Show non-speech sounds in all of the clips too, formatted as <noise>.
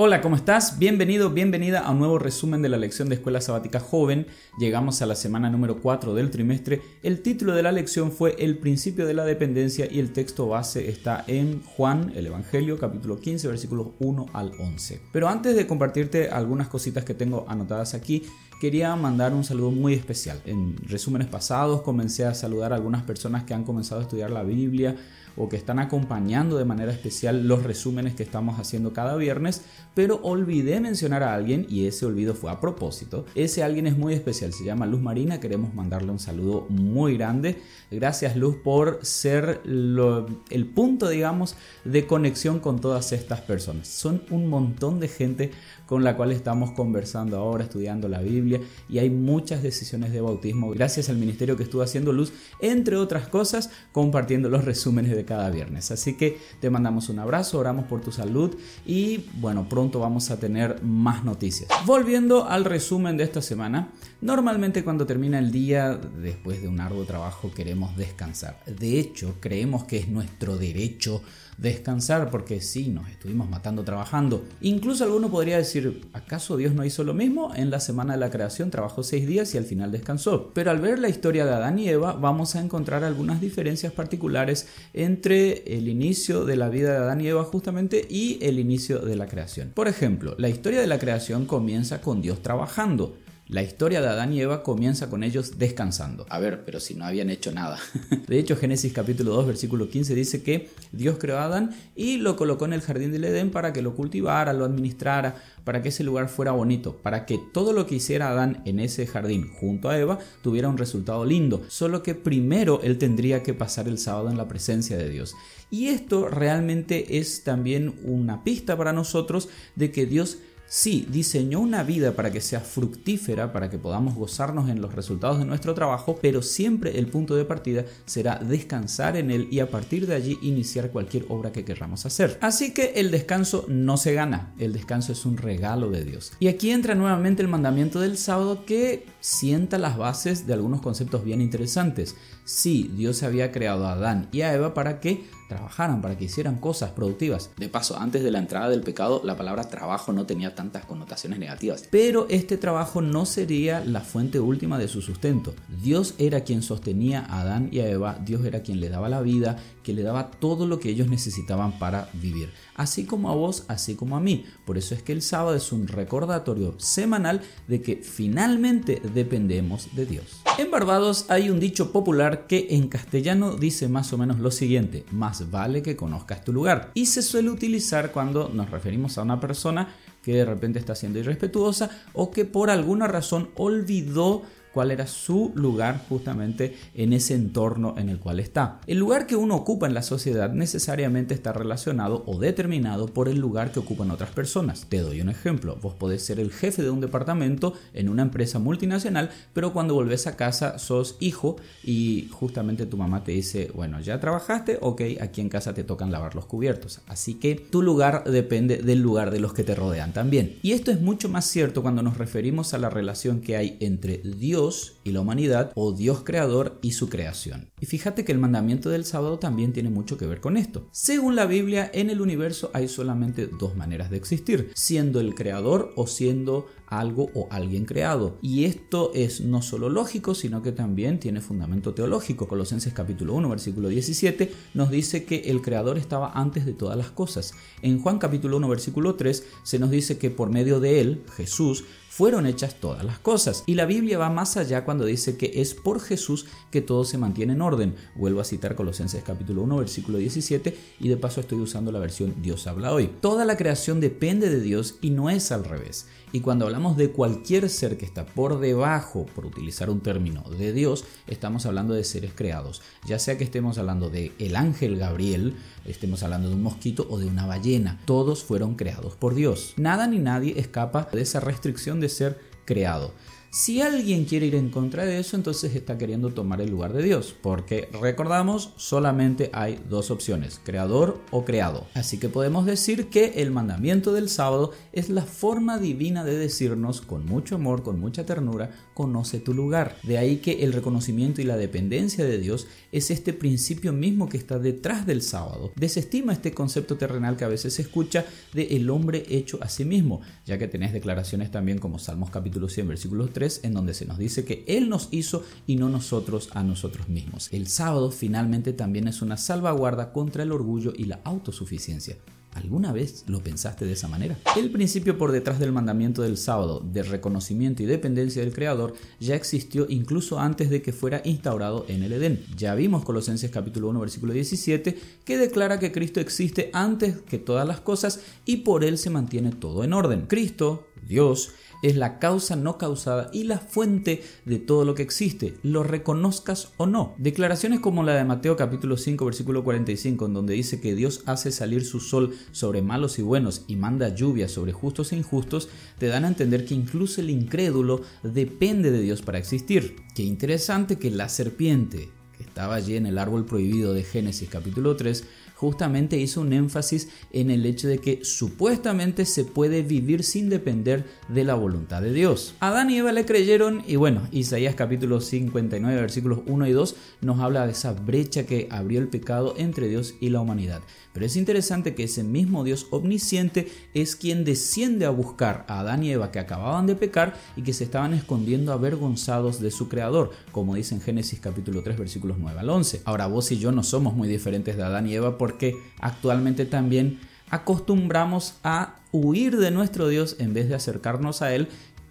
Hola, ¿cómo estás? Bienvenido, bienvenida a un nuevo resumen de la lección de Escuela Sabática Joven. Llegamos a la semana número 4 del trimestre. El título de la lección fue El principio de la dependencia y el texto base está en Juan, el Evangelio, capítulo 15, versículos 1 al 11. Pero antes de compartirte algunas cositas que tengo anotadas aquí, quería mandar un saludo muy especial. En resúmenes pasados comencé a saludar a algunas personas que han comenzado a estudiar la Biblia o que están acompañando de manera especial los resúmenes que estamos haciendo cada viernes, pero olvidé mencionar a alguien y ese olvido fue a propósito. Ese alguien es muy especial, se llama Luz Marina, queremos mandarle un saludo muy grande. Gracias Luz por ser el punto, digamos, de conexión con todas estas personas. Son un montón de gente con la cual estamos conversando ahora, estudiando la Biblia y hay muchas decisiones de bautismo gracias al ministerio que estuvo haciendo Luz, entre otras cosas, compartiendo los resúmenes de cada viernes. Así que te mandamos un abrazo, oramos por tu salud y bueno, pronto vamos a tener más noticias. Volviendo al resumen de esta semana, normalmente cuando termina el día, después de un arduo trabajo, queremos descansar. De hecho, creemos que es nuestro derecho descansar porque sí, nos estuvimos matando trabajando. Incluso alguno podría decir, ¿acaso Dios no hizo lo mismo? En la semana de la creación trabajó seis días y al final descansó. Pero al ver la historia de Adán y Eva vamos a encontrar algunas diferencias particulares entre el inicio de la vida de Adán y Eva justamente y el inicio de la creación. Por ejemplo, la historia de la creación comienza con Dios trabajando. La historia de Adán y Eva comienza con ellos descansando. A ver, pero si no habían hecho nada. <laughs> De hecho, Génesis capítulo 2, versículo 15 dice que Dios creó a Adán y lo colocó en el jardín del Edén para que lo cultivara, lo administrara, para que ese lugar fuera bonito, para que todo lo que hiciera Adán en ese jardín junto a Eva tuviera un resultado lindo. Solo que primero él tendría que pasar el sábado en la presencia de Dios. Y esto realmente es también una pista para nosotros de que Dios Sí, diseñó una vida para que sea fructífera, para que podamos gozarnos en los resultados de nuestro trabajo, pero siempre el punto de partida será descansar en él y a partir de allí iniciar cualquier obra que queramos hacer. Así que el descanso no se gana, el descanso es un regalo de Dios. Y aquí entra nuevamente el mandamiento del sábado que sienta las bases de algunos conceptos bien interesantes. Sí, Dios había creado a Adán y a Eva para que trabajaran, para que hicieran cosas productivas. De paso, antes de la entrada del pecado, la palabra trabajo no tenía tantas connotaciones negativas. Pero este trabajo no sería la fuente última de su sustento. Dios era quien sostenía a Adán y a Eva, Dios era quien le daba la vida, que le daba todo lo que ellos necesitaban para vivir. Así como a vos, así como a mí. Por eso es que el sábado es un recordatorio semanal de que finalmente dependemos de Dios. En Barbados hay un dicho popular que en castellano dice más o menos lo siguiente, más vale que conozcas tu lugar. Y se suele utilizar cuando nos referimos a una persona que de repente está siendo irrespetuosa o que por alguna razón olvidó cuál era su lugar justamente en ese entorno en el cual está. El lugar que uno ocupa en la sociedad necesariamente está relacionado o determinado por el lugar que ocupan otras personas. Te doy un ejemplo, vos podés ser el jefe de un departamento en una empresa multinacional, pero cuando volvés a casa sos hijo y justamente tu mamá te dice, bueno, ya trabajaste, ok, aquí en casa te tocan lavar los cubiertos. Así que tu lugar depende del lugar de los que te rodean también. Y esto es mucho más cierto cuando nos referimos a la relación que hay entre Dios y la humanidad o Dios creador y su creación. Y fíjate que el mandamiento del sábado también tiene mucho que ver con esto. Según la Biblia, en el universo hay solamente dos maneras de existir, siendo el creador o siendo algo o alguien creado. Y esto es no solo lógico, sino que también tiene fundamento teológico. Colosenses capítulo 1, versículo 17 nos dice que el creador estaba antes de todas las cosas. En Juan capítulo 1, versículo 3 se nos dice que por medio de él, Jesús, fueron hechas todas las cosas. Y la Biblia va más allá cuando dice que es por Jesús que todo se mantiene en orden. Vuelvo a citar Colosenses capítulo 1, versículo 17 y de paso estoy usando la versión Dios habla hoy. Toda la creación depende de Dios y no es al revés. Y cuando hablamos de cualquier ser que está por debajo, por utilizar un término, de Dios, estamos hablando de seres creados. Ya sea que estemos hablando de el ángel Gabriel, estemos hablando de un mosquito o de una ballena. Todos fueron creados por Dios. Nada ni nadie escapa de esa restricción de ser creado. Si alguien quiere ir en contra de eso, entonces está queriendo tomar el lugar de Dios, porque recordamos, solamente hay dos opciones, creador o creado. Así que podemos decir que el mandamiento del sábado es la forma divina de decirnos con mucho amor, con mucha ternura, conoce tu lugar. De ahí que el reconocimiento y la dependencia de Dios es este principio mismo que está detrás del sábado. Desestima este concepto terrenal que a veces se escucha de el hombre hecho a sí mismo, ya que tenés declaraciones también como Salmos capítulo 100 versículo 3 en donde se nos dice que Él nos hizo y no nosotros a nosotros mismos. El sábado finalmente también es una salvaguarda contra el orgullo y la autosuficiencia. ¿Alguna vez lo pensaste de esa manera? El principio por detrás del mandamiento del sábado de reconocimiento y dependencia del Creador ya existió incluso antes de que fuera instaurado en el Edén. Ya vimos Colosenses capítulo 1 versículo 17 que declara que Cristo existe antes que todas las cosas y por él se mantiene todo en orden. Cristo, Dios, es la causa no causada y la fuente de todo lo que existe, lo reconozcas o no. Declaraciones como la de Mateo capítulo 5 versículo 45 en donde dice que Dios hace salir su sol sobre malos y buenos y manda lluvia sobre justos e injustos, te dan a entender que incluso el incrédulo depende de Dios para existir. Qué interesante que la serpiente, que estaba allí en el árbol prohibido de Génesis capítulo 3, justamente hizo un énfasis en el hecho de que supuestamente se puede vivir sin depender de la voluntad de Dios. Adán y Eva le creyeron y bueno, Isaías capítulo 59 versículos 1 y 2 nos habla de esa brecha que abrió el pecado entre Dios y la humanidad. Pero es interesante que ese mismo Dios omnisciente es quien desciende a buscar a Adán y Eva que acababan de pecar y que se estaban escondiendo avergonzados de su creador, como dice en Génesis capítulo 3 versículos 9 al 11. Ahora vos y yo no somos muy diferentes de Adán y Eva porque actualmente también acostumbramos a huir de nuestro Dios en vez de acercarnos a Él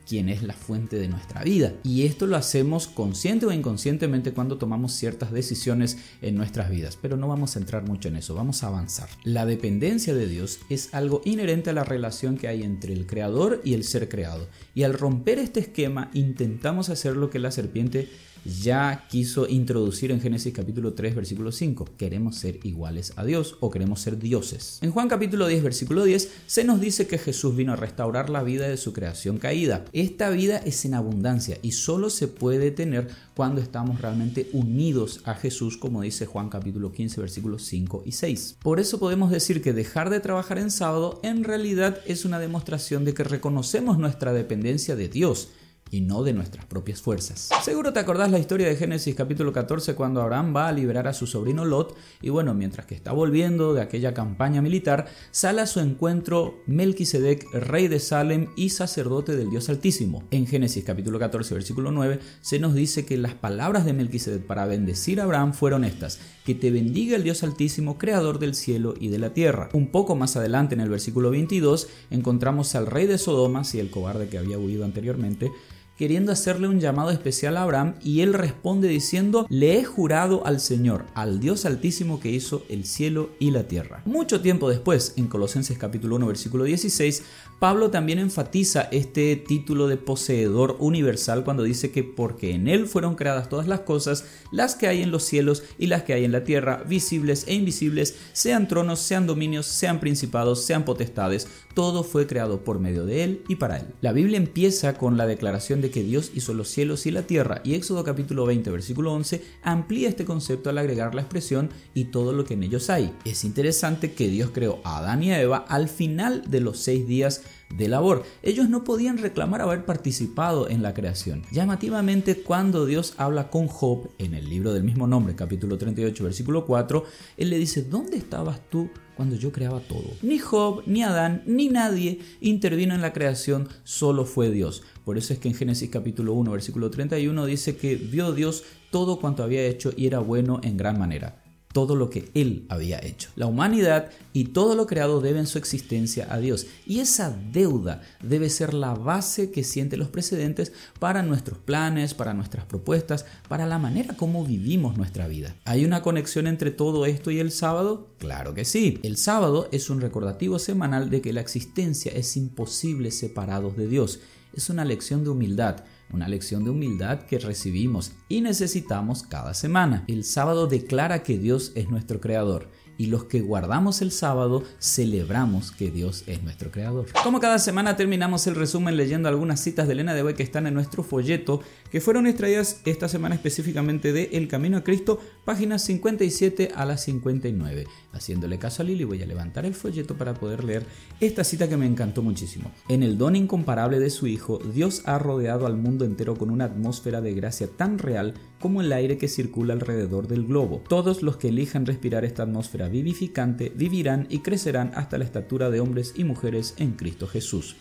quien es la fuente de nuestra vida. Y esto lo hacemos consciente o inconscientemente cuando tomamos ciertas decisiones en nuestras vidas. Pero no vamos a entrar mucho en eso, vamos a avanzar. La dependencia de Dios es algo inherente a la relación que hay entre el creador y el ser creado. Y al romper este esquema intentamos hacer lo que la serpiente ya quiso introducir en Génesis capítulo 3 versículo 5. Queremos ser iguales a Dios o queremos ser dioses. En Juan capítulo 10 versículo 10 se nos dice que Jesús vino a restaurar la vida de su creación caída. Esta vida es en abundancia y solo se puede tener cuando estamos realmente unidos a Jesús como dice Juan capítulo 15 versículos 5 y 6. Por eso podemos decir que dejar de trabajar en sábado en realidad es una demostración de que reconocemos nuestra dependencia de Dios y no de nuestras propias fuerzas. Seguro te acordás la historia de Génesis capítulo 14 cuando Abraham va a liberar a su sobrino Lot y bueno, mientras que está volviendo de aquella campaña militar, sale a su encuentro Melquisedec, rey de Salem y sacerdote del Dios Altísimo. En Génesis capítulo 14 versículo 9 se nos dice que las palabras de Melquisedec para bendecir a Abraham fueron estas: que te bendiga el Dios Altísimo, creador del cielo y de la tierra. Un poco más adelante en el versículo 22 encontramos al rey de Sodoma, y el cobarde que había huido anteriormente, queriendo hacerle un llamado especial a Abraham y él responde diciendo, le he jurado al Señor, al Dios altísimo que hizo el cielo y la tierra. Mucho tiempo después, en Colosenses capítulo 1 versículo 16, Pablo también enfatiza este título de poseedor universal cuando dice que porque en él fueron creadas todas las cosas, las que hay en los cielos y las que hay en la tierra, visibles e invisibles, sean tronos, sean dominios, sean principados, sean potestades, todo fue creado por medio de él y para él. La Biblia empieza con la declaración de que Dios hizo los cielos y la tierra y Éxodo capítulo 20 versículo 11 amplía este concepto al agregar la expresión y todo lo que en ellos hay. Es interesante que Dios creó a Adán y a Eva al final de los seis días de labor. Ellos no podían reclamar haber participado en la creación. Llamativamente, cuando Dios habla con Job en el libro del mismo nombre, capítulo 38, versículo 4, Él le dice, ¿dónde estabas tú cuando yo creaba todo? Ni Job, ni Adán, ni nadie intervino en la creación, solo fue Dios. Por eso es que en Génesis capítulo 1, versículo 31 dice que vio Dios todo cuanto había hecho y era bueno en gran manera todo lo que Él había hecho. La humanidad y todo lo creado deben su existencia a Dios. Y esa deuda debe ser la base que sienten los precedentes para nuestros planes, para nuestras propuestas, para la manera como vivimos nuestra vida. ¿Hay una conexión entre todo esto y el sábado? Claro que sí. El sábado es un recordativo semanal de que la existencia es imposible separados de Dios. Es una lección de humildad una lección de humildad que recibimos y necesitamos cada semana. El sábado declara que Dios es nuestro creador y los que guardamos el sábado celebramos que Dios es nuestro creador. Como cada semana terminamos el resumen leyendo algunas citas de Elena de Hoy que están en nuestro folleto, que fueron extraídas esta semana específicamente de El Camino a Cristo, páginas 57 a las 59. Haciéndole caso a Lili voy a levantar el folleto para poder leer esta cita que me encantó muchísimo. En el don incomparable de su Hijo, Dios ha rodeado al mundo entero con una atmósfera de gracia tan real como el aire que circula alrededor del globo. Todos los que elijan respirar esta atmósfera vivificante vivirán y crecerán hasta la estatura de hombres y mujeres en Cristo Jesús.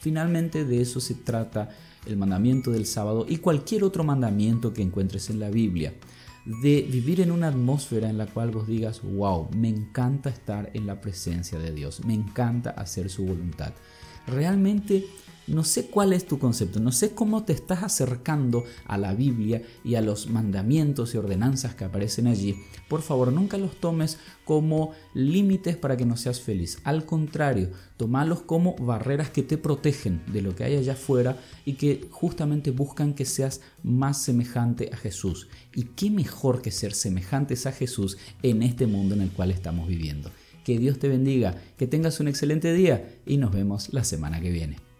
Finalmente de eso se trata el mandamiento del sábado y cualquier otro mandamiento que encuentres en la Biblia. De vivir en una atmósfera en la cual vos digas, wow, me encanta estar en la presencia de Dios, me encanta hacer su voluntad. Realmente no sé cuál es tu concepto, no sé cómo te estás acercando a la Biblia y a los mandamientos y ordenanzas que aparecen allí. Por favor, nunca los tomes como límites para que no seas feliz. Al contrario, tomalos como barreras que te protegen de lo que hay allá afuera y que justamente buscan que seas más semejante a Jesús. Y qué mejor que ser semejantes a Jesús en este mundo en el cual estamos viviendo. Que Dios te bendiga, que tengas un excelente día y nos vemos la semana que viene.